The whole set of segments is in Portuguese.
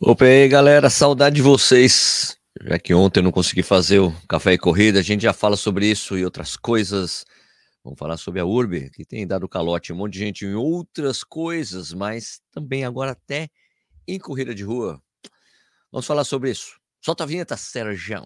Opa, aí, galera, saudade de vocês. Já que ontem eu não consegui fazer o café e corrida, a gente já fala sobre isso e outras coisas. Vamos falar sobre a Urb, que tem dado calote um monte de gente em outras coisas, mas também agora até em corrida de rua. Vamos falar sobre isso. Solta a vinheta, Sérgio.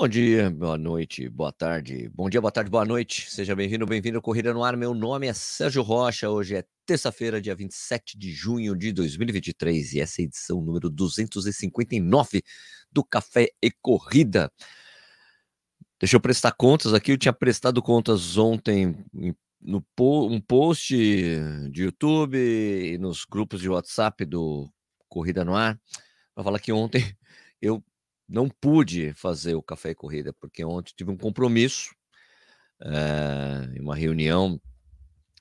Bom dia, boa noite, boa tarde. Bom dia, boa tarde, boa noite. Seja bem-vindo, bem-vindo ao Corrida no Ar. Meu nome é Sérgio Rocha. Hoje é terça-feira, dia 27 de junho de 2023 e essa é a edição número 259 do Café e Corrida. Deixa eu prestar contas aqui. Eu tinha prestado contas ontem no um post de YouTube e nos grupos de WhatsApp do Corrida no Ar. Para falar que ontem eu não pude fazer o café e corrida, porque ontem tive um compromisso, é, uma reunião.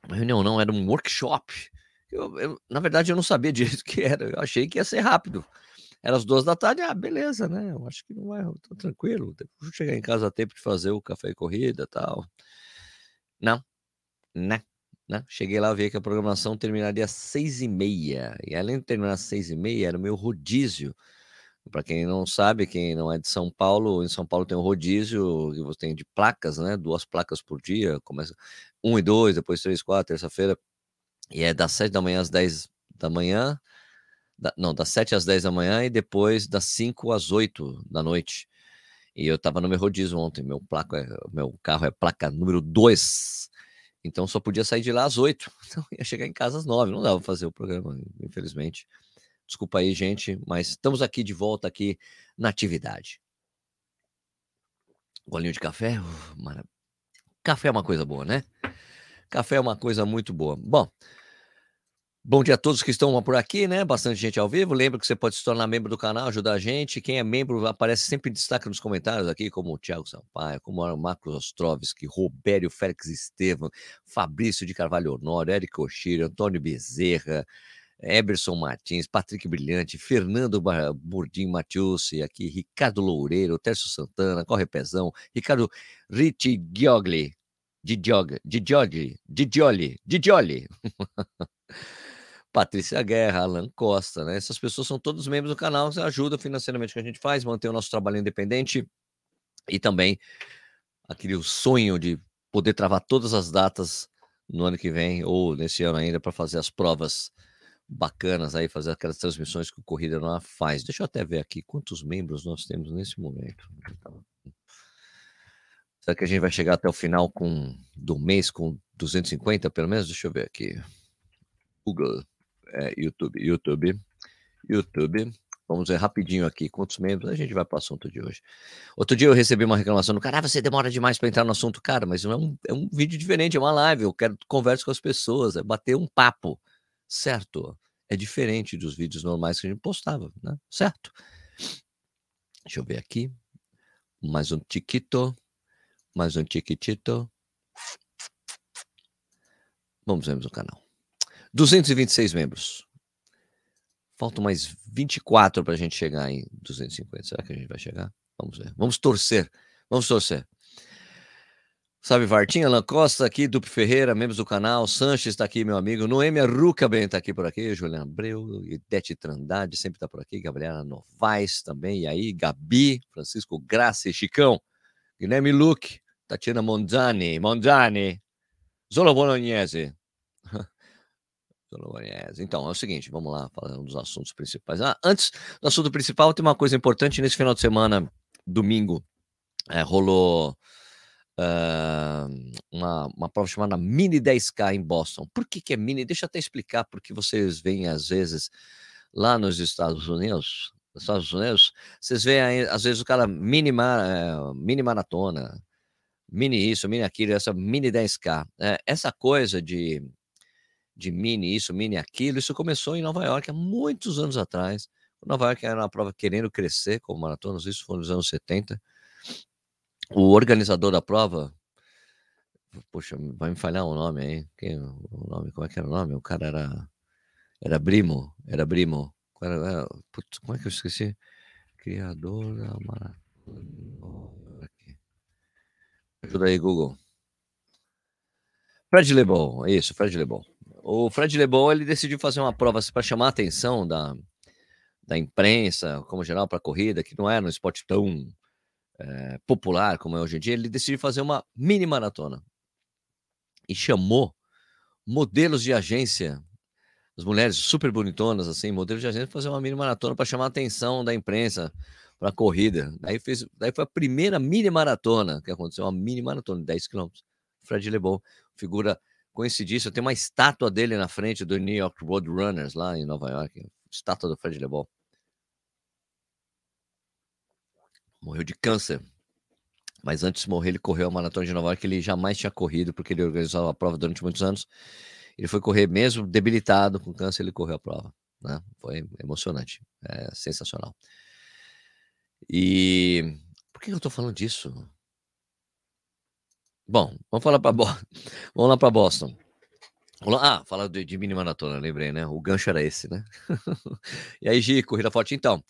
Uma reunião não, era um workshop. Eu, eu, na verdade, eu não sabia direito o que era. Eu achei que ia ser rápido. Era as duas da tarde, ah, beleza, né? Eu acho que não vai, tô tranquilo. Vou chegar em casa a tempo de fazer o café e corrida tal. Não, né? Né? Cheguei lá, vi que a programação terminaria às seis e meia. E além de terminar às seis e meia, era o meu rodízio para quem não sabe, quem não é de São Paulo, em São Paulo tem um rodízio que você tem de placas, né? Duas placas por dia, começa um e dois, depois três, quatro, terça-feira, e é das sete da manhã às dez da manhã, da, não, das sete às dez da manhã e depois das cinco às oito da noite. E eu tava no meu rodízio ontem, meu é, meu carro é placa número dois, então só podia sair de lá às oito, então ia chegar em casa às nove, não dava pra fazer o programa, infelizmente. Desculpa aí, gente, mas estamos aqui de volta aqui na atividade. Golinho de café? Uh, café é uma coisa boa, né? Café é uma coisa muito boa. Bom, bom dia a todos que estão por aqui, né? Bastante gente ao vivo. Lembra que você pode se tornar membro do canal, ajudar a gente. Quem é membro aparece sempre em destaque nos comentários aqui, como o Thiago Sampaio, como o Marcos Ostrovski, Robério Félix Estevam, Fabrício de Carvalho Honório, Érico Oshiro, Antônio Bezerra, Eberson Martins, Patrick Brilhante, Fernando Burdim Matiusi, aqui, Ricardo Loureiro, Tércio Santana, Corre Pezão, Ricardo Ricci Giogli, Giogli, Giogli, Giogli, Giogli. Patrícia Guerra, Alan Costa, né? Essas pessoas são todos membros do canal, ajuda financeiramente que a gente faz, manter o nosso trabalho independente e também aquele sonho de poder travar todas as datas no ano que vem ou nesse ano ainda para fazer as provas bacanas aí, fazer aquelas transmissões que o Corrida não faz. Deixa eu até ver aqui quantos membros nós temos nesse momento. Será que a gente vai chegar até o final com, do mês com 250 pelo menos? Deixa eu ver aqui. Google, é, YouTube, YouTube, YouTube. Vamos ver rapidinho aqui quantos membros a gente vai para o assunto de hoje. Outro dia eu recebi uma reclamação do cara, ah, você demora demais para entrar no assunto, cara, mas não é um, é um vídeo diferente, é uma live, eu quero conversa com as pessoas, é bater um papo certo? É diferente dos vídeos normais que a gente postava, né? Certo? Deixa eu ver aqui. Mais um tiquito. Mais um tiquitito. Vamos ver o canal. 226 membros. Faltam mais 24 para a gente chegar em 250. Será que a gente vai chegar? Vamos ver. Vamos torcer. Vamos torcer. Sabe, Vartinha, Alan Costa aqui, Dupe Ferreira, membros do canal, Sanches está aqui, meu amigo, Noêmia Rucaben está aqui por aqui, Juliana Abreu, Idete Trandade sempre está por aqui, Gabriela Novaes também, e aí, Gabi, Francisco Graça, Chicão, Guilherme Luque, Tatiana Monzani, Monzani, Zola Bolognese. Zola Bolognese. Então, é o seguinte, vamos lá, falando dos assuntos principais. Ah, antes do assunto principal, tem uma coisa importante, nesse final de semana, domingo, é, rolou uh, uma, uma prova chamada Mini 10K em Boston. Por que, que é Mini? Deixa eu até explicar, porque vocês veem às vezes lá nos Estados Unidos, Estados Unidos, vocês veem às vezes o cara mini, uh, mini maratona, mini isso, mini aquilo, essa mini 10K. É, essa coisa de, de mini isso, mini aquilo, isso começou em Nova York há muitos anos atrás. Nova York era uma prova querendo crescer como maratonas, isso foi nos anos 70. O organizador da prova, poxa, vai me falhar o nome aí. Quem, o nome, como é que era o nome? O cara era, era Brimo, era Brimo. Era, era, putz, como é que eu esqueci? Criador da maratona. Ajuda aí, Google. Fred Lebon, isso, Fred Lebon. O Fred Lebon ele decidiu fazer uma prova para chamar a atenção da, da imprensa, como geral, para a corrida, que não era um esporte tão é, popular como é hoje em dia. Ele decidiu fazer uma mini maratona e chamou modelos de agência, as mulheres super bonitonas, assim, modelos de agência, fazer uma mini maratona para chamar a atenção da imprensa para a corrida. Daí, fez, daí foi a primeira mini maratona que aconteceu, uma mini maratona de 10 quilômetros. Fred Lebon, figura conhecidíssima, tem uma estátua dele na frente do New York Road Runners, lá em Nova York, estátua do Fred Lebon. Morreu de câncer. Mas antes de morrer, ele correu a maratona de Nova York, ele jamais tinha corrido, porque ele organizou a prova durante muitos anos. Ele foi correr mesmo debilitado com câncer, ele correu a prova. Né? Foi emocionante, é sensacional. E por que eu estou falando disso? Bom, vamos falar para Bo... vamos lá para Boston. Ah, fala de, de mini maratona, lembrei, né? O gancho era esse, né? e aí, Gi, corrida forte. Então,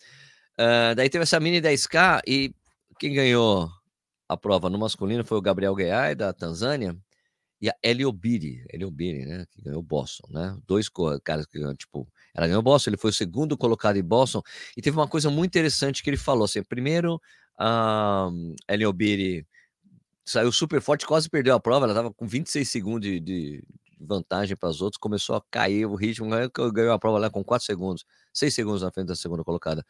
uh, daí teve essa mini 10K e quem ganhou a prova no masculino foi o Gabriel Guiai, da Tanzânia, e a Eliobiri, Eliobiri, né? Que ganhou Boston, né? Dois caras que ganhou, tipo, ela ganhou Boston, ele foi o segundo colocado em Boston, e teve uma coisa muito interessante que ele falou, assim, primeiro, a Eliobiri saiu super forte, quase perdeu a prova. Ela estava com 26 segundos de, de vantagem para os outros, começou a cair o ritmo, ganhou a prova lá com 4 segundos, 6 segundos na frente da segunda colocada.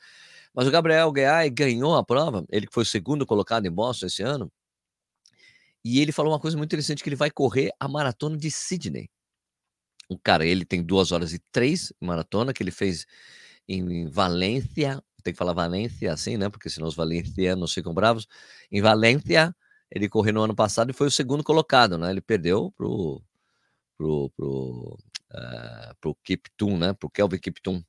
Mas o Gabriel Guiai ganhou a prova, ele que foi o segundo colocado em Boston esse ano, e ele falou uma coisa muito interessante, que ele vai correr a maratona de Sydney. O cara, ele tem 2 horas e 3 maratona, que ele fez em Valência, tem que falar Valência assim, né, porque senão os valencianos ficam bravos, em Valência, ele correu no ano passado e foi o segundo colocado, né? Ele perdeu pro pro pro, uh, pro Kiptum, né? Pro Kelvin Kiptum.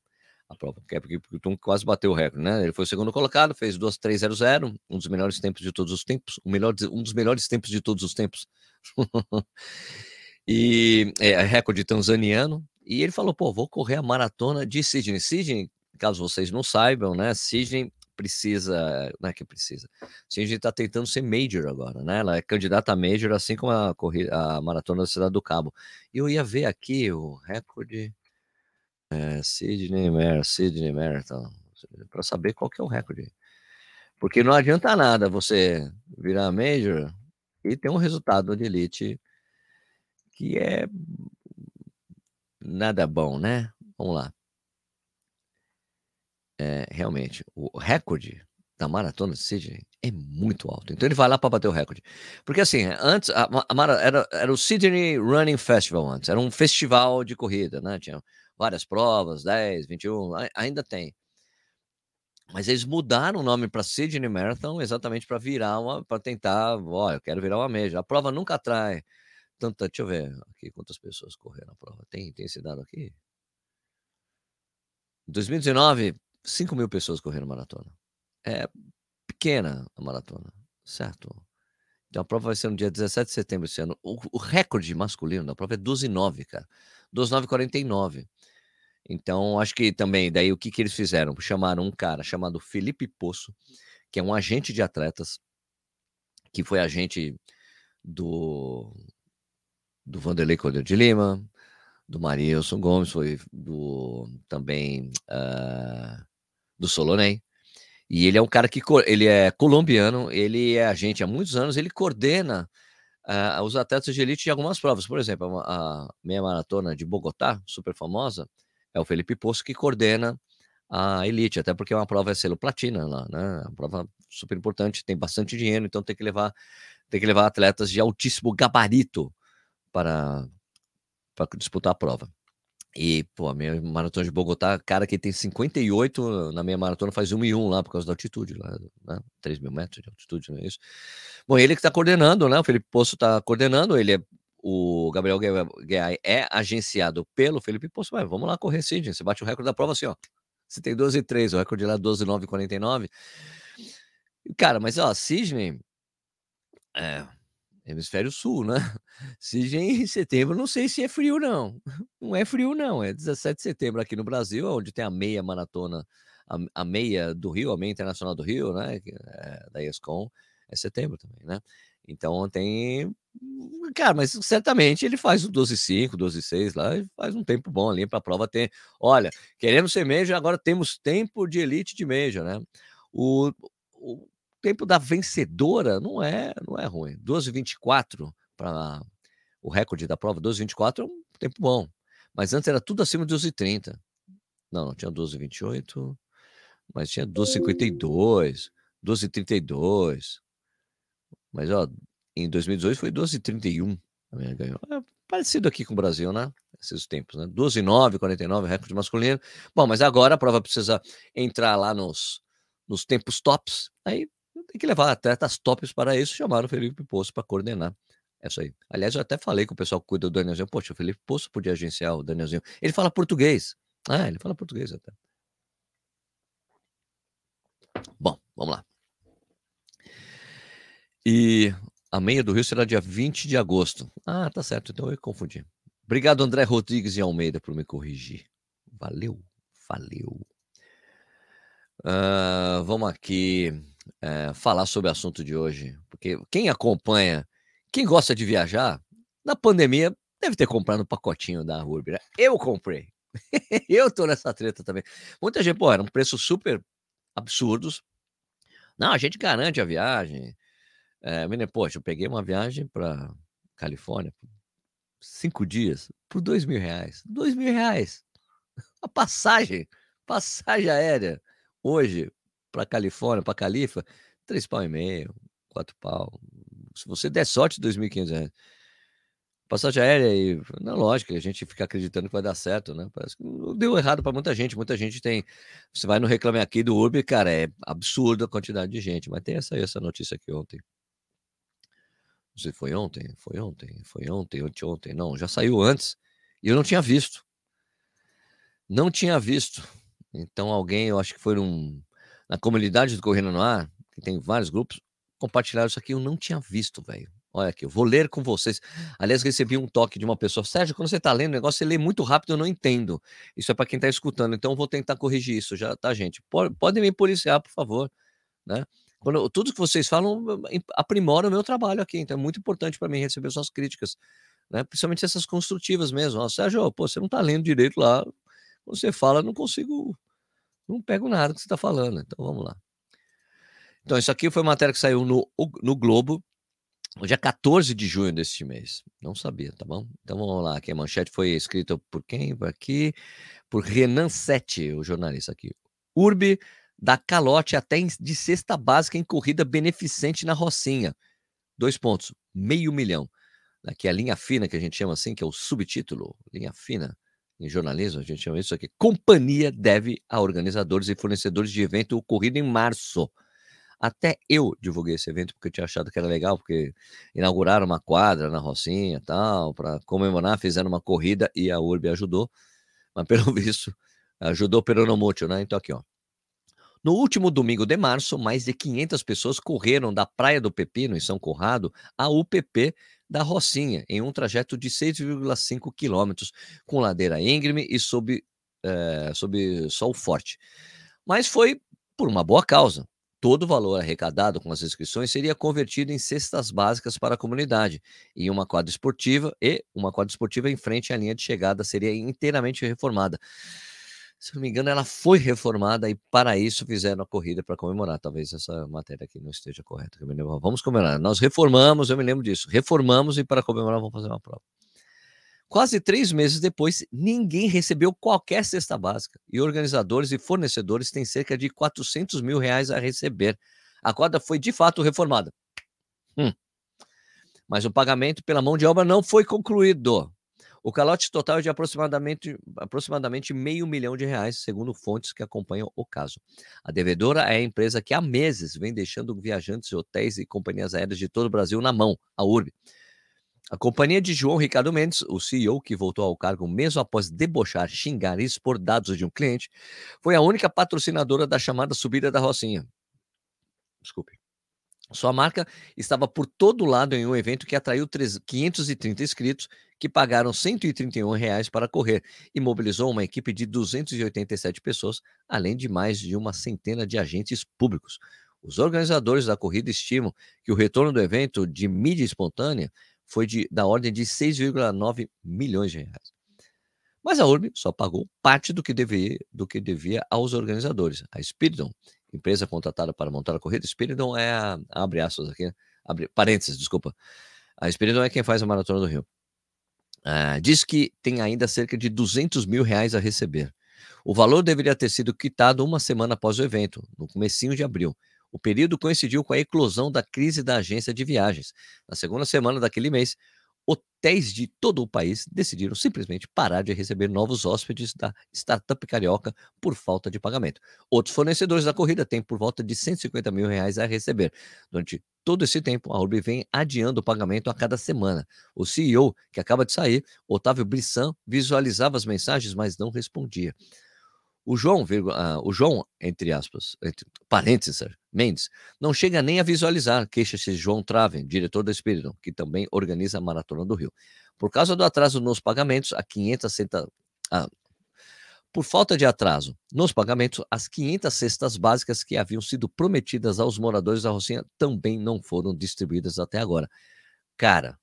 A prova, Kelvin Kiptum quase bateu o recorde, né? Ele foi o segundo colocado, fez 2:3:00, um dos melhores tempos de todos os tempos, o melhor, um dos melhores tempos de todos os tempos. e é, é recorde tanzaniano. E ele falou: pô, vou correr a maratona de Sydney. Sydney, caso vocês não saibam, né? Sydney precisa, não é que precisa. Gente está tentando ser major agora, né? Ela é candidata a major, assim como a, corrida, a maratona da Cidade do Cabo. E eu ia ver aqui o recorde é, Sydney Mer, Sydney Marathon, para saber qual que é o recorde. Porque não adianta nada você virar major e ter um resultado de elite que é nada bom, né? Vamos lá é, realmente, o recorde da maratona de Sydney é muito alto. Então ele vai lá para bater o recorde. Porque assim, antes, a, a, era, era o Sydney Running Festival antes, era um festival de corrida, né? Tinha várias provas, 10, 21, ainda tem. Mas eles mudaram o nome para Sydney Marathon exatamente para virar uma, para tentar, ó, eu quero virar uma média. A prova nunca atrai tanta, deixa eu ver aqui quantas pessoas correram a prova. Tem, tem esse dado aqui? 2019, 5 mil pessoas correram maratona. É pequena a maratona, certo? Então a prova vai ser no dia 17 de setembro esse ano. O, o recorde masculino da prova é 12,9, cara. 12,949. Então, acho que também, daí o que, que eles fizeram? Chamaram um cara chamado Felipe Poço, que é um agente de atletas, que foi agente do, do Vanderlei Cordeiro de Lima, do Marilson Gomes, foi do também uh, do Solonei. E ele é um cara que ele é colombiano, ele é agente há muitos anos, ele coordena uh, os atletas de elite de algumas provas. Por exemplo, a, a meia maratona de Bogotá, super famosa, é o Felipe Poço que coordena a elite, até porque é uma prova é selo platina lá, né? Uma prova super importante, tem bastante dinheiro, então tem que levar tem que levar atletas de altíssimo gabarito para para disputar a prova. E, pô, a minha maratona de Bogotá, cara que tem 58 na minha maratona faz 1 e 1 lá por causa da altitude, lá, né? 3 mil metros de altitude, não é isso? Bom, ele que está coordenando, né? O Felipe Poço está coordenando, ele é o Gabriel Guiai é agenciado pelo Felipe Poço, mas vamos lá correr sim, gente. Você bate o recorde da prova assim, ó. Você tem 12 e 3, o recorde lá é 12 9 49. Cara, mas ó, Sidney é, Hemisfério Sul, né? Se em setembro, não sei se é frio, não. Não é frio, não. É 17 de setembro aqui no Brasil, onde tem a meia maratona, a, a meia do Rio, a meia internacional do Rio, né? É, da ESCOM. É setembro também, né? Então tem. Cara, mas certamente ele faz o 12,5, 12,6 lá e faz um tempo bom ali para a prova ter. Olha, queremos ser Major, agora temos tempo de elite de Major, né? O, o tempo da vencedora não é não é ruim. 12,24 para o recorde da prova, 12,24 é um tempo bom. Mas antes era tudo acima de 12,30. Não, não tinha 12,28, mas tinha 12,52, 12,32. Mas, ó, em 2018 foi 12,31. Ganhou. É parecido aqui com o Brasil, né? Esses tempos, né? 12,9, 49, recorde masculino. Bom, mas agora a prova precisa entrar lá nos, nos tempos tops. Aí tem que levar atletas tops para isso. Chamaram o Felipe Poço para coordenar. É isso aí. Aliás, eu até falei com o pessoal que cuida do Danielzinho. Poxa, o Felipe Poço podia agenciar o Danielzinho. Ele fala português. Ah, ele fala português até. Bom, vamos lá. E a meia do Rio será dia 20 de agosto. Ah, tá certo, então eu confundi. Obrigado, André Rodrigues e Almeida, por me corrigir. Valeu, valeu. Uh, vamos aqui uh, falar sobre o assunto de hoje. Porque quem acompanha, quem gosta de viajar, na pandemia deve ter comprado um pacotinho da Urb. Né? Eu comprei. eu tô nessa treta também. Muita gente, pô, era um preço super absurdos. Não, a gente garante a viagem. É, menina, poxa, eu peguei uma viagem para Califórnia, cinco dias, por dois mil reais. Dois mil reais. A passagem, passagem aérea, hoje, para Califórnia, para Califa, três pau e meio, quatro pau. Se você der sorte, dois mil e quinhentos reais. Passagem aérea e na lógica, a gente fica acreditando que vai dar certo, né? Parece que deu errado para muita gente. Muita gente tem. Você vai no Reclame Aqui do Uber, cara, é absurda a quantidade de gente. Mas tem essa, essa notícia aqui ontem. Não sei, foi ontem? Foi ontem? Foi ontem, ontem. Não, já saiu antes. E eu não tinha visto. Não tinha visto. Então alguém, eu acho que foi num, na comunidade do Correndo no Ar, que tem vários grupos, compartilharam isso aqui. Eu não tinha visto, velho. Olha aqui, eu vou ler com vocês. Aliás, recebi um toque de uma pessoa. Sérgio, quando você está lendo o negócio, você lê muito rápido, eu não entendo. Isso é para quem está escutando. Então, eu vou tentar corrigir isso já, tá, gente? Podem me policiar, por favor. Né? Quando, tudo que vocês falam aprimora o meu trabalho aqui. Então, é muito importante para mim receber suas críticas. Né? Principalmente essas construtivas mesmo. Ó, Sérgio, pô, você não está lendo direito lá. Você fala, não consigo. Não pego nada que você está falando. Então, vamos lá. Então, isso aqui foi matéria que saiu no, no Globo é 14 de junho deste mês. Não sabia, tá bom? Então vamos lá. Aqui a manchete foi escrita por quem? Por aqui. Por Renan Sete, o jornalista aqui. Urbe dá calote até de cesta básica em corrida beneficente na Rocinha. Dois pontos. Meio milhão. Aqui a linha fina, que a gente chama assim, que é o subtítulo. Linha fina. Em jornalismo, a gente chama isso aqui. Companhia deve a organizadores e fornecedores de evento ocorrido em março até eu divulguei esse evento porque eu tinha achado que era legal, porque inauguraram uma quadra na Rocinha tal, para comemorar, fizeram uma corrida e a Urb ajudou, mas pelo visto ajudou peronomútil, né? Então aqui, ó. No último domingo de março, mais de 500 pessoas correram da Praia do Pepino, em São Corrado, à UPP da Rocinha, em um trajeto de 6,5 quilômetros, com ladeira íngreme e sob, é, sob sol forte. Mas foi por uma boa causa. Todo o valor arrecadado com as inscrições seria convertido em cestas básicas para a comunidade, e uma quadra esportiva e uma quadra esportiva em frente à linha de chegada seria inteiramente reformada. Se não me engano, ela foi reformada e para isso fizeram a corrida para comemorar. Talvez essa matéria aqui não esteja correta. Vamos comemorar. Nós reformamos, eu me lembro disso. Reformamos e para comemorar vamos fazer uma prova. Quase três meses depois, ninguém recebeu qualquer cesta básica e organizadores e fornecedores têm cerca de 400 mil reais a receber. A quadra foi de fato reformada. Hum. Mas o pagamento pela mão de obra não foi concluído. O calote total é de aproximadamente, aproximadamente meio milhão de reais, segundo fontes que acompanham o caso. A devedora é a empresa que há meses vem deixando viajantes, hotéis e companhias aéreas de todo o Brasil na mão, a URB. A companhia de João Ricardo Mendes, o CEO que voltou ao cargo mesmo após debochar, xingar e expor dados de um cliente, foi a única patrocinadora da chamada subida da Rocinha. Desculpe. Sua marca estava por todo lado em um evento que atraiu 530 inscritos que pagaram 131 reais para correr e mobilizou uma equipe de 287 pessoas, além de mais de uma centena de agentes públicos. Os organizadores da corrida estimam que o retorno do evento de mídia espontânea foi de, da ordem de 6,9 milhões de reais. Mas a URB só pagou parte do que, devia, do que devia aos organizadores. A Spiridon, empresa contratada para montar a corrida, Spiridon é a, abre aspas aqui, abre parênteses, desculpa. A Spiridon é quem faz a Maratona do Rio. Uh, diz que tem ainda cerca de 200 mil reais a receber. O valor deveria ter sido quitado uma semana após o evento, no comecinho de abril. O período coincidiu com a eclosão da crise da agência de viagens. Na segunda semana daquele mês, hotéis de todo o país decidiram simplesmente parar de receber novos hóspedes da startup carioca por falta de pagamento. Outros fornecedores da corrida têm por volta de 150 mil reais a receber. Durante todo esse tempo, a Urb vem adiando o pagamento a cada semana. O CEO, que acaba de sair, Otávio Brissan, visualizava as mensagens, mas não respondia. O João, uh, o João, entre aspas, entre parênteses, Mendes, não chega nem a visualizar, queixa-se João Traven, diretor da Espírito, que também organiza a Maratona do Rio. Por causa do atraso nos pagamentos, a 500 centa, ah, por falta de atraso nos pagamentos, as 500 cestas básicas que haviam sido prometidas aos moradores da Rocinha também não foram distribuídas até agora. Cara,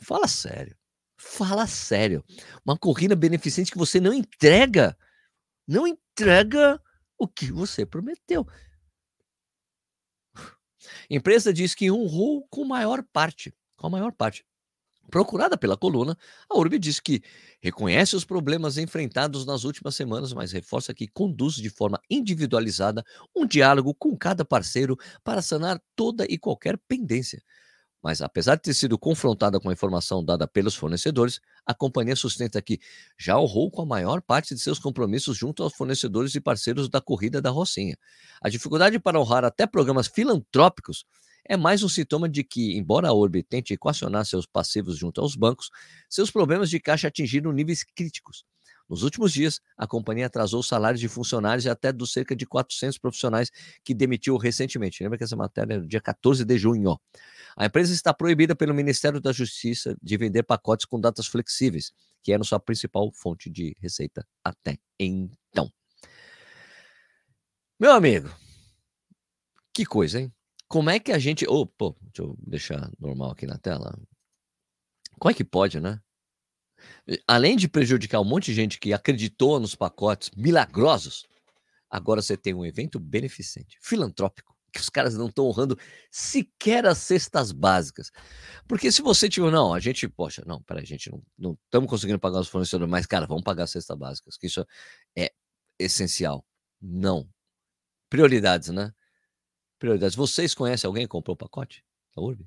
fala sério. Fala sério. Uma corrida beneficente que você não entrega não entrega o que você prometeu. Empresa diz que honrou com maior parte, com a maior parte. Procurada pela coluna, a URB diz que reconhece os problemas enfrentados nas últimas semanas, mas reforça que conduz de forma individualizada um diálogo com cada parceiro para sanar toda e qualquer pendência. Mas, apesar de ter sido confrontada com a informação dada pelos fornecedores, a companhia sustenta que já honrou com a maior parte de seus compromissos junto aos fornecedores e parceiros da corrida da Rocinha. A dificuldade para honrar até programas filantrópicos é mais um sintoma de que, embora a Orbe tente equacionar seus passivos junto aos bancos, seus problemas de caixa atingiram níveis críticos. Nos últimos dias, a companhia atrasou os salários de funcionários e até dos cerca de 400 profissionais que demitiu recentemente. Lembra que essa matéria é do dia 14 de junho. A empresa está proibida pelo Ministério da Justiça de vender pacotes com datas flexíveis, que era sua principal fonte de receita até então. Meu amigo, que coisa, hein? Como é que a gente. Oh, pô, deixa eu deixar normal aqui na tela. Como é que pode, né? Além de prejudicar um monte de gente que acreditou nos pacotes milagrosos, agora você tem um evento beneficente, filantrópico, que os caras não estão honrando sequer as cestas básicas. Porque se você tiver, não, a gente, poxa, não, peraí, a gente não estamos conseguindo pagar os fornecedores, mas, cara, vamos pagar as cestas básicas, que isso é essencial. Não. Prioridades, né? Prioridades. Vocês conhecem alguém que comprou o pacote da URB?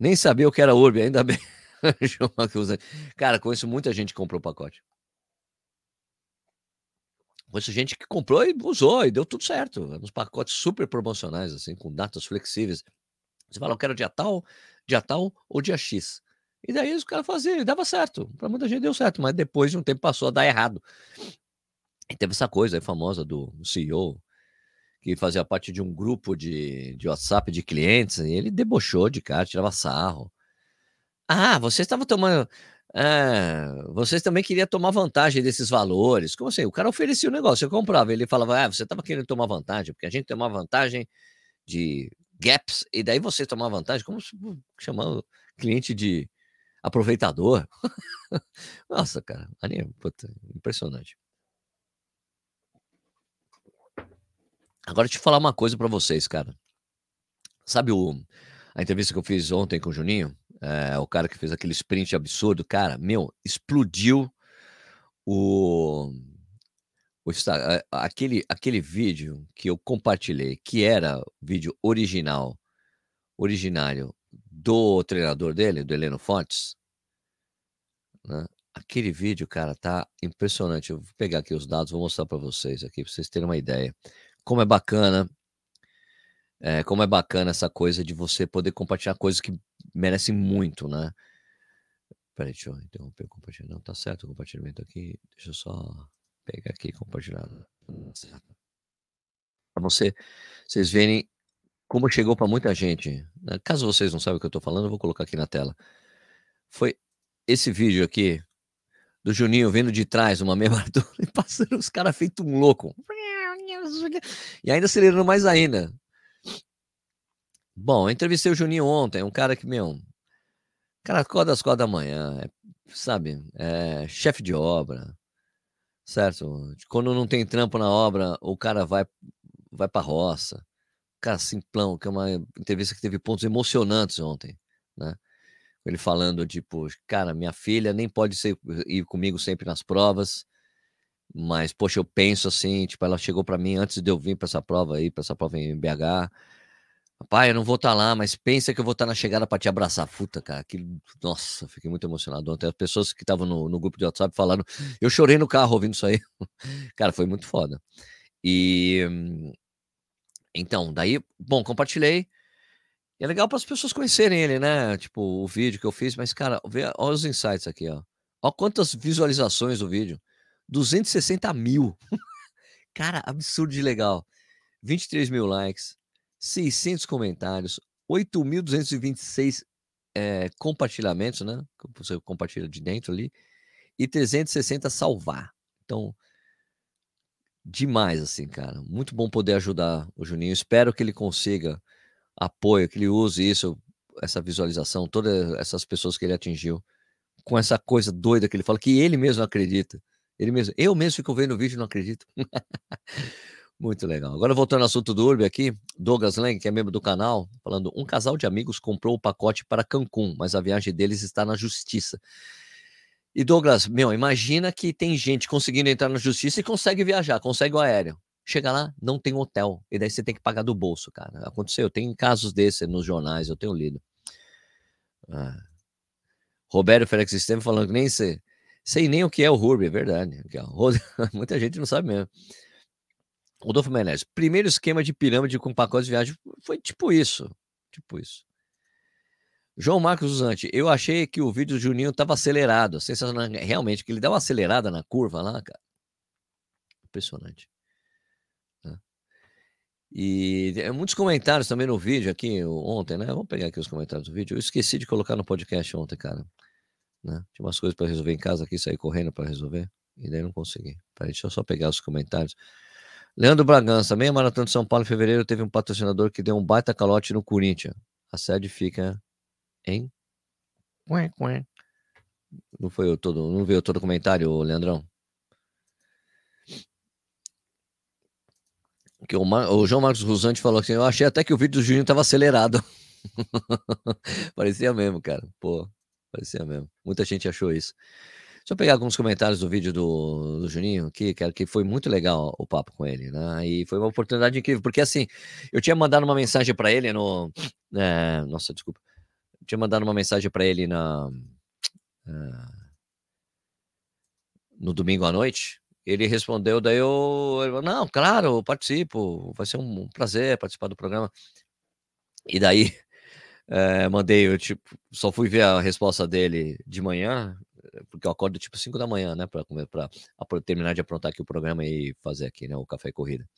Nem sabia o que era Urb, ainda bem. Cara, conheço muita gente que comprou o pacote. Conheço gente que comprou e usou e deu tudo certo. Uns pacotes super promocionais, assim, com datas flexíveis. Você fala, eu quero dia tal, dia tal ou dia X. E daí os caras faziam, dava certo. Para muita gente deu certo, mas depois de um tempo passou a dar errado. E teve essa coisa aí famosa do CEO que fazia parte de um grupo de, de WhatsApp de clientes, e ele debochou de cara, tirava sarro. Ah, vocês estavam tomando. Ah, vocês também queriam tomar vantagem desses valores. Como assim? O cara oferecia o um negócio, eu comprava. Ele falava, ah, você estava querendo tomar vantagem, porque a gente tem uma vantagem de gaps, e daí você tomar vantagem, como chamando cliente de aproveitador. Nossa, cara, ali, puta, impressionante. Agora, deixa eu falar uma coisa para vocês, cara. Sabe o, a entrevista que eu fiz ontem com o Juninho? É, o cara que fez aquele sprint absurdo, cara, meu, explodiu o, o aquele, aquele vídeo que eu compartilhei, que era vídeo original, originário do treinador dele, do Heleno Fontes, né? Aquele vídeo, cara, tá impressionante. Eu vou pegar aqui os dados, vou mostrar para vocês aqui, para vocês terem uma ideia como é bacana, é, como é bacana essa coisa de você poder compartilhar coisas que merecem muito, né? Peraí, deixa eu interromper o compartilhamento. Não, tá certo o compartilhamento aqui. Deixa eu só pegar aqui e compartilhar. Para você, vocês verem como chegou para muita gente. Né? Caso vocês não saibam o que eu estou falando, eu vou colocar aqui na tela. Foi esse vídeo aqui do Juninho vindo de trás, uma meia e passando os caras feito um louco. E ainda acelerando mais ainda. Bom, eu entrevistei o Juninho ontem, um cara que, meu, cara acorda às quatro da manhã, é, sabe, é chefe de obra, certo? Quando não tem trampo na obra, o cara vai, vai pra roça. Cara, simplão, que é uma entrevista que teve pontos emocionantes ontem, né? Ele falando, tipo, cara, minha filha nem pode ser, ir comigo sempre nas provas, mas, poxa, eu penso assim, tipo, ela chegou para mim antes de eu vir para essa prova aí, para essa prova em BH. Pai, eu não vou estar tá lá, mas pensa que eu vou estar tá na chegada para te abraçar. Puta, cara, que nossa, fiquei muito emocionado ontem. As pessoas que estavam no, no, grupo de WhatsApp falando, eu chorei no carro ouvindo isso aí. cara, foi muito foda. E então, daí, bom, compartilhei. E é legal para as pessoas conhecerem ele, né? Tipo, o vídeo que eu fiz, mas, cara, vê, olha os insights aqui, ó. Olha quantas visualizações do vídeo. 260 mil. cara, absurdo de legal. 23 mil likes, 600 comentários, 8.226 é, compartilhamentos, né? Você compartilha de dentro ali, e 360 salvar. Então, demais, assim, cara. Muito bom poder ajudar o Juninho. Espero que ele consiga apoio, que ele use isso, essa visualização, todas essas pessoas que ele atingiu, com essa coisa doida que ele fala, que ele mesmo acredita. Ele mesmo, eu mesmo fico vendo o vídeo não acredito. Muito legal. Agora voltando ao assunto do Urbe aqui, Douglas Lang, que é membro do canal, falando: um casal de amigos comprou o pacote para Cancún, mas a viagem deles está na justiça. E Douglas, meu, imagina que tem gente conseguindo entrar na justiça e consegue viajar, consegue o aéreo. Chega lá, não tem hotel. E daí você tem que pagar do bolso, cara. Aconteceu, tem casos desses nos jornais, eu tenho lido. Ah. Roberto Félix Estevam falando que nem sei, sei nem o que é o Hurby, é verdade. Muita gente não sabe mesmo. Rodolfo Menezes, primeiro esquema de pirâmide com pacotes de viagem foi tipo isso. Tipo isso. João Marcos Usante, eu achei que o vídeo do Juninho estava acelerado. Sensacional, realmente, que ele dá uma acelerada na curva lá, cara. Impressionante. Né? E muitos comentários também no vídeo aqui ontem, né? Vamos pegar aqui os comentários do vídeo. Eu esqueci de colocar no podcast ontem, cara. Né? Tinha umas coisas para resolver em casa aqui, sair correndo para resolver. E daí não consegui. Peraí, deixa eu só pegar os comentários. Leandro Bragança, meia maratona de São Paulo em fevereiro teve um patrocinador que deu um baita calote no Corinthians. A sede fica ué. Não foi eu todo, não veio todo o comentário, Leandrão? Que o, Mar, o, João Marcos Rusante falou assim: Eu achei até que o vídeo do Juninho tava acelerado. parecia mesmo, cara. Pô, parecia mesmo. Muita gente achou isso. Deixa eu pegar alguns comentários do vídeo do, do Juninho aqui, cara, que foi muito legal o papo com ele, né? E foi uma oportunidade incrível, porque assim, eu tinha mandado uma mensagem para ele no. É, nossa, desculpa tinha mandado uma mensagem para ele na uh, no domingo à noite. Ele respondeu, daí eu, eu não, claro, eu participo, vai ser um prazer participar do programa. E daí é, mandei, eu tipo, só fui ver a resposta dele de manhã, porque eu acordo tipo 5 da manhã, né, para terminar de aprontar aqui o programa e fazer aqui, né, o café e corrida.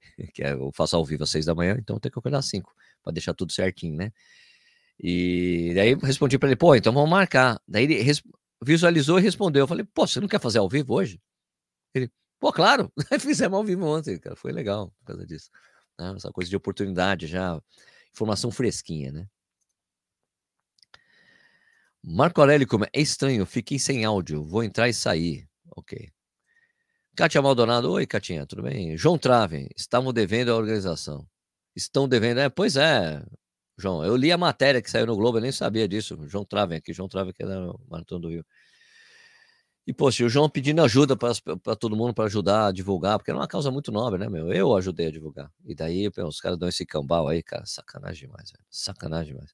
Que é, eu faço ao vivo às 6 da manhã, então tem que acordar às 5 para deixar tudo certinho, né? E daí respondi para ele, pô, então vamos marcar. Daí ele visualizou e respondeu. Eu falei, pô, você não quer fazer ao vivo hoje? Ele, pô, claro, fizemos ao vivo ontem, cara, foi legal por causa disso. Né? Essa coisa de oportunidade já, informação fresquinha, né? Marco Aurélio, como é estranho, fiquei sem áudio, vou entrar e sair. Ok. Kátia Maldonado, oi, Catinha, tudo bem? João Trave, estavam devendo a organização. Estão devendo, é, pois é, João. Eu li a matéria que saiu no Globo, eu nem sabia disso. João Traven aqui, João Traven que é da Maratona do Rio. E, poxa, o João pedindo ajuda para todo mundo para ajudar a divulgar, porque era uma causa muito nobre, né, meu? Eu ajudei a divulgar. E daí, pô, os caras dão esse cambal aí, cara, sacanagem demais, velho. Sacanagem demais.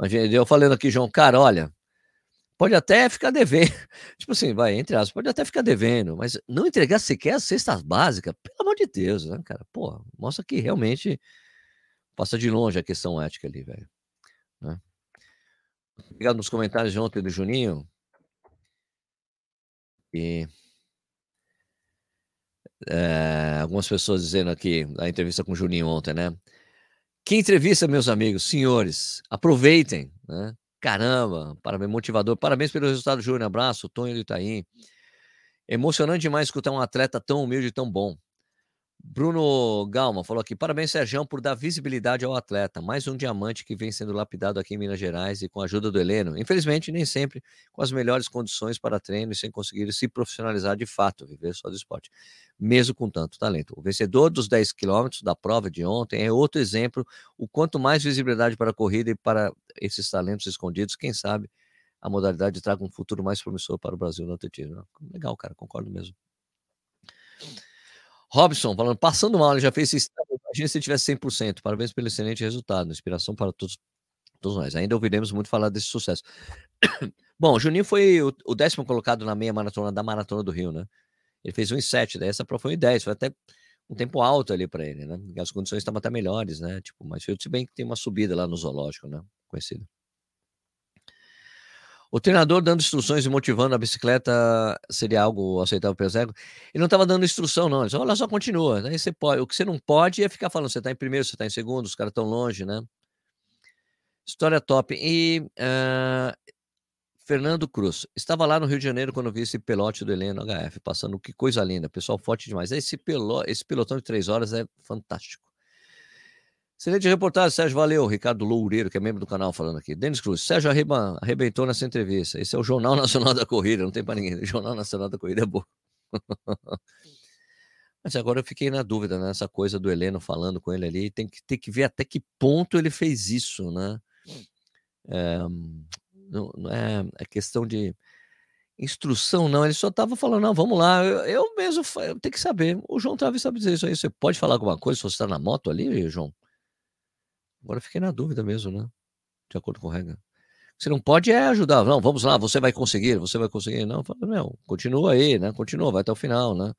Imagina, eu falando aqui, João, cara, olha, pode até ficar devendo. tipo assim, vai, entre aspas, pode até ficar devendo, mas não entregar sequer as cestas básicas, pelo amor de Deus, né, cara? Pô, mostra que realmente Passa de longe a questão ética ali, velho. Né? Obrigado nos comentários de ontem do Juninho. E é, algumas pessoas dizendo aqui, na entrevista com o Juninho ontem, né? Que entrevista, meus amigos, senhores, aproveitem, né? Caramba, parabéns, motivador. Parabéns pelo resultado, Júnior. Abraço, Tonho do Itaim. Emocionante demais escutar um atleta tão humilde e tão bom. Bruno Galma falou aqui: parabéns, Sérgio, por dar visibilidade ao atleta. Mais um diamante que vem sendo lapidado aqui em Minas Gerais e com a ajuda do Heleno. Infelizmente, nem sempre com as melhores condições para treino e sem conseguir se profissionalizar de fato, viver só do esporte, mesmo com tanto talento. O vencedor dos 10 quilômetros da prova de ontem é outro exemplo. O quanto mais visibilidade para a corrida e para esses talentos escondidos, quem sabe a modalidade traga um futuro mais promissor para o Brasil no atletismo. Legal, cara, concordo mesmo. Robson, falando, passando mal, ele já fez esse Imagina se tivesse 100%. Parabéns pelo excelente resultado. Inspiração para todos, todos nós. Ainda ouviremos muito falar desse sucesso. Bom, o Juninho foi o, o, décimo colocado na meia maratona da Maratona do Rio, né? Ele fez 1,7, daí essa prova foi 10. Foi até um tempo alto ali para ele, né? As condições estavam até melhores, né? Tipo, mas se bem que tem uma subida lá no zoológico, né? Conhecido. O treinador dando instruções e motivando a bicicleta seria algo aceitável para o Ele não estava dando instrução, não. Ele disse, olha só, continua. Aí você pode. O que você não pode é ficar falando, você está em primeiro, você está em segundo, os caras estão longe, né? História top. E uh, Fernando Cruz. Estava lá no Rio de Janeiro quando vi esse pelote do Heleno HF, passando. Que coisa linda. Pessoal forte demais. Esse, pelo, esse pelotão de três horas é fantástico. Excelente reportagem, Sérgio. Valeu. Ricardo Loureiro, que é membro do canal, falando aqui. Denis Cruz. Sérgio arreba, arrebentou nessa entrevista. Esse é o Jornal Nacional da Corrida. Não tem para ninguém. Jornal Nacional da Corrida é bom. Mas agora eu fiquei na dúvida, né? Essa coisa do Heleno falando com ele ali. Tem que, tem que ver até que ponto ele fez isso, né? É, não, não é, é questão de instrução, não. Ele só estava falando, não, vamos lá. Eu, eu mesmo eu tenho que saber. O João Travis sabe dizer isso aí. Você pode falar alguma coisa se você está na moto ali, João? Agora fiquei na dúvida mesmo, né? De acordo com a regra. Você não pode é ajudar. Não, vamos lá, você vai conseguir, você vai conseguir. Não, fala, não, continua aí, né? Continua, vai até o final, né?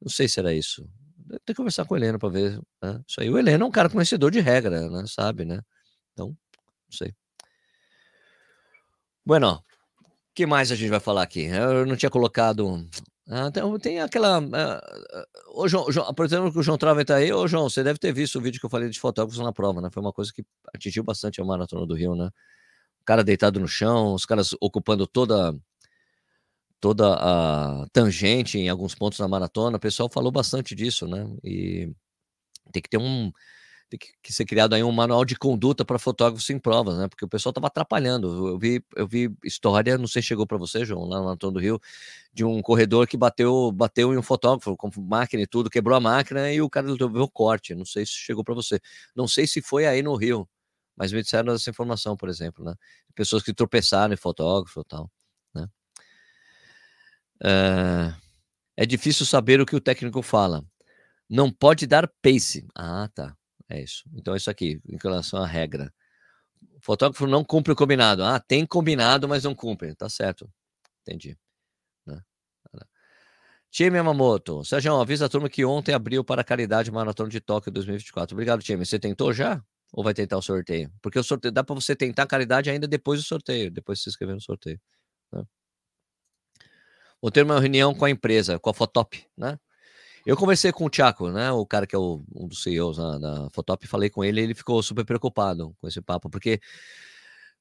Não sei se era isso. Tem que conversar com o Heleno para ver. Né? Isso aí. O Heleno é um cara conhecedor de regra, né? Sabe, né? Então, não sei. Bueno, o que mais a gente vai falar aqui? Eu não tinha colocado então tem aquela. Uh, ô João, que o João Trava tá aí, ô João, você deve ter visto o vídeo que eu falei de fotógrafos na prova, né? Foi uma coisa que atingiu bastante a maratona do Rio, né? O cara deitado no chão, os caras ocupando toda toda a tangente em alguns pontos na maratona. O pessoal falou bastante disso, né? E tem que ter um tem que, ser criado aí um manual de conduta para fotógrafos em provas, né? Porque o pessoal estava atrapalhando. Eu vi, eu vi história, não sei se chegou para você, João, lá no Antônio do Rio, de um corredor que bateu, bateu em um fotógrafo com máquina e tudo, quebrou a máquina e o cara levou corte. Não sei se chegou para você. Não sei se foi aí no Rio, mas me disseram essa informação, por exemplo, né? Pessoas que tropeçaram em fotógrafo e tal, né? É, é difícil saber o que o técnico fala. Não pode dar pace. Ah, tá. É isso. Então, isso aqui, em relação à regra. O fotógrafo não cumpre o combinado. Ah, tem combinado, mas não cumpre. Tá certo. Entendi. Né? Time Yamamoto. Sérgio, avisa a turma que ontem abriu para a caridade Maratona de Tóquio 2024. Obrigado, time. Você tentou já? Ou vai tentar o sorteio? Porque o sorteio dá para você tentar a caridade ainda depois do sorteio, depois de se inscrever no sorteio. Né? Vou ter uma reunião com a empresa, com a Fotop, né? Eu conversei com o Thiago, né? O cara que é o, um dos CEOs na, da Fotop, falei com ele, ele ficou super preocupado com esse papo, porque,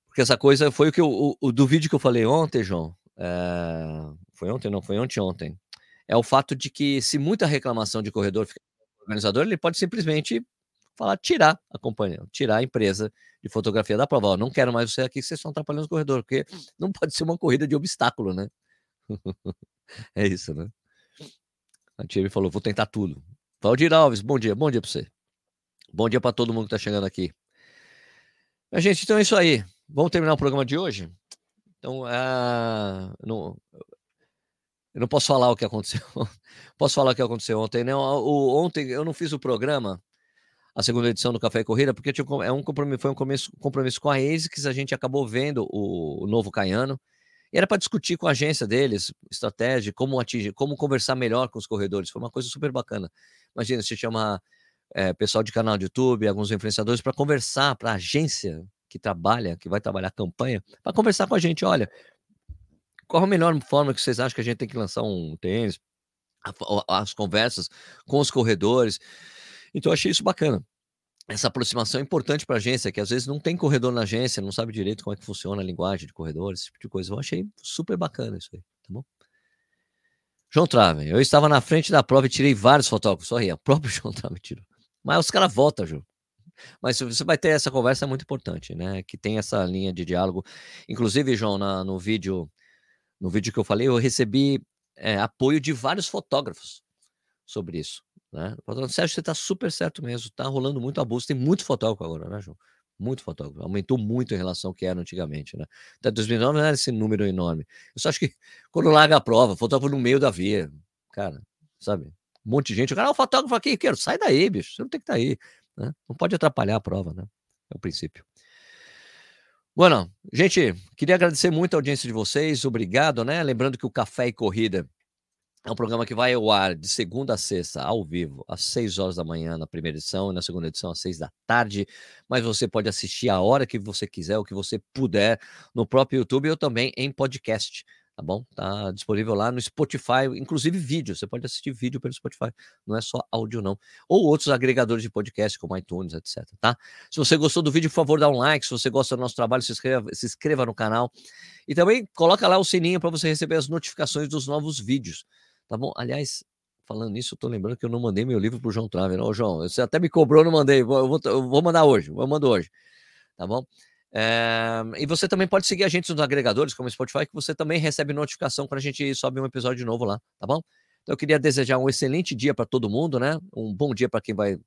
porque essa coisa foi o que eu, o, o do vídeo que eu falei ontem, João. É, foi ontem, não, foi ontem ontem. É o fato de que se muita reclamação de corredor fica organizador, ele pode simplesmente falar, tirar a companhia, tirar a empresa de fotografia da prova. Ó, não quero mais você aqui, vocês estão atrapalhando os corredores, porque não pode ser uma corrida de obstáculo, né? é isso, né? A Tia falou: vou tentar tudo. Valdir Alves, bom dia, bom dia para você. Bom dia para todo mundo que está chegando aqui. Mas, gente, então é isso aí. Vamos terminar o programa de hoje? Então, uh, não, eu não posso falar o que aconteceu. posso falar o que aconteceu ontem. Não, o, ontem eu não fiz o programa, a segunda edição do Café e Corrida, porque tinha, é um compromisso, foi um compromisso, compromisso com a ASICS. A gente acabou vendo o, o novo Caiano. E era para discutir com a agência deles, estratégia, como atingir, como conversar melhor com os corredores. Foi uma coisa super bacana. Imagina, se chama é, pessoal de canal de YouTube, alguns influenciadores, para conversar para a agência que trabalha, que vai trabalhar a campanha, para conversar com a gente. Olha, qual a melhor forma que vocês acham que a gente tem que lançar um tênis? As conversas com os corredores. Então, achei isso bacana. Essa aproximação é importante para a agência, que às vezes não tem corredor na agência, não sabe direito como é que funciona a linguagem de corredor, esse tipo de coisa. Eu achei super bacana isso aí, tá bom? João Trave, eu estava na frente da prova e tirei vários fotógrafos, só ria, o próprio João Trave tirou. Mas os caras votam, João. Mas você vai ter essa conversa é muito importante, né? Que tem essa linha de diálogo. Inclusive, João, na, no vídeo, no vídeo que eu falei, eu recebi é, apoio de vários fotógrafos sobre isso. Né? Sérgio, você está super certo mesmo, está rolando muito abuso, tem muito fotógrafo agora, né, João? Muito fotógrafo, aumentou muito em relação ao que era antigamente, né? Até 2009 não era esse número enorme. Eu só acho que quando larga a prova, fotógrafo no meio da via, cara, sabe? Um monte de gente, o cara, ah, o fotógrafo aqui, quero, sai daí, bicho, você não tem que estar tá aí, né? Não pode atrapalhar a prova, né? É o princípio. Bueno, gente, queria agradecer muito a audiência de vocês, obrigado, né? Lembrando que o Café e Corrida é um programa que vai ao ar de segunda a sexta, ao vivo, às 6 horas da manhã na primeira edição e na segunda edição às 6 da tarde. Mas você pode assistir a hora que você quiser, o que você puder, no próprio YouTube ou também em podcast. Tá bom? Tá disponível lá no Spotify, inclusive vídeo. Você pode assistir vídeo pelo Spotify, não é só áudio, não. Ou outros agregadores de podcast, como iTunes, etc. Tá? Se você gostou do vídeo, por favor, dá um like. Se você gosta do nosso trabalho, se inscreva, se inscreva no canal. E também coloca lá o sininho para você receber as notificações dos novos vídeos. Tá bom? Aliás, falando nisso, eu tô lembrando que eu não mandei meu livro pro João Traver. Não, João, você até me cobrou, não mandei. Eu vou, eu vou mandar hoje, eu mando hoje. Tá bom? É, e você também pode seguir a gente nos agregadores, como o Spotify, que você também recebe notificação quando a gente sobe um episódio novo lá, tá bom? Então eu queria desejar um excelente dia para todo mundo, né? Um bom dia para quem vai.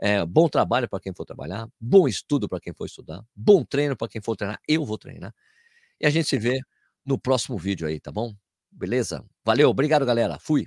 É, bom trabalho para quem for trabalhar, bom estudo para quem for estudar, bom treino para quem for treinar. Eu vou treinar. E a gente se vê no próximo vídeo aí, tá bom? Beleza? Valeu, obrigado, galera. Fui.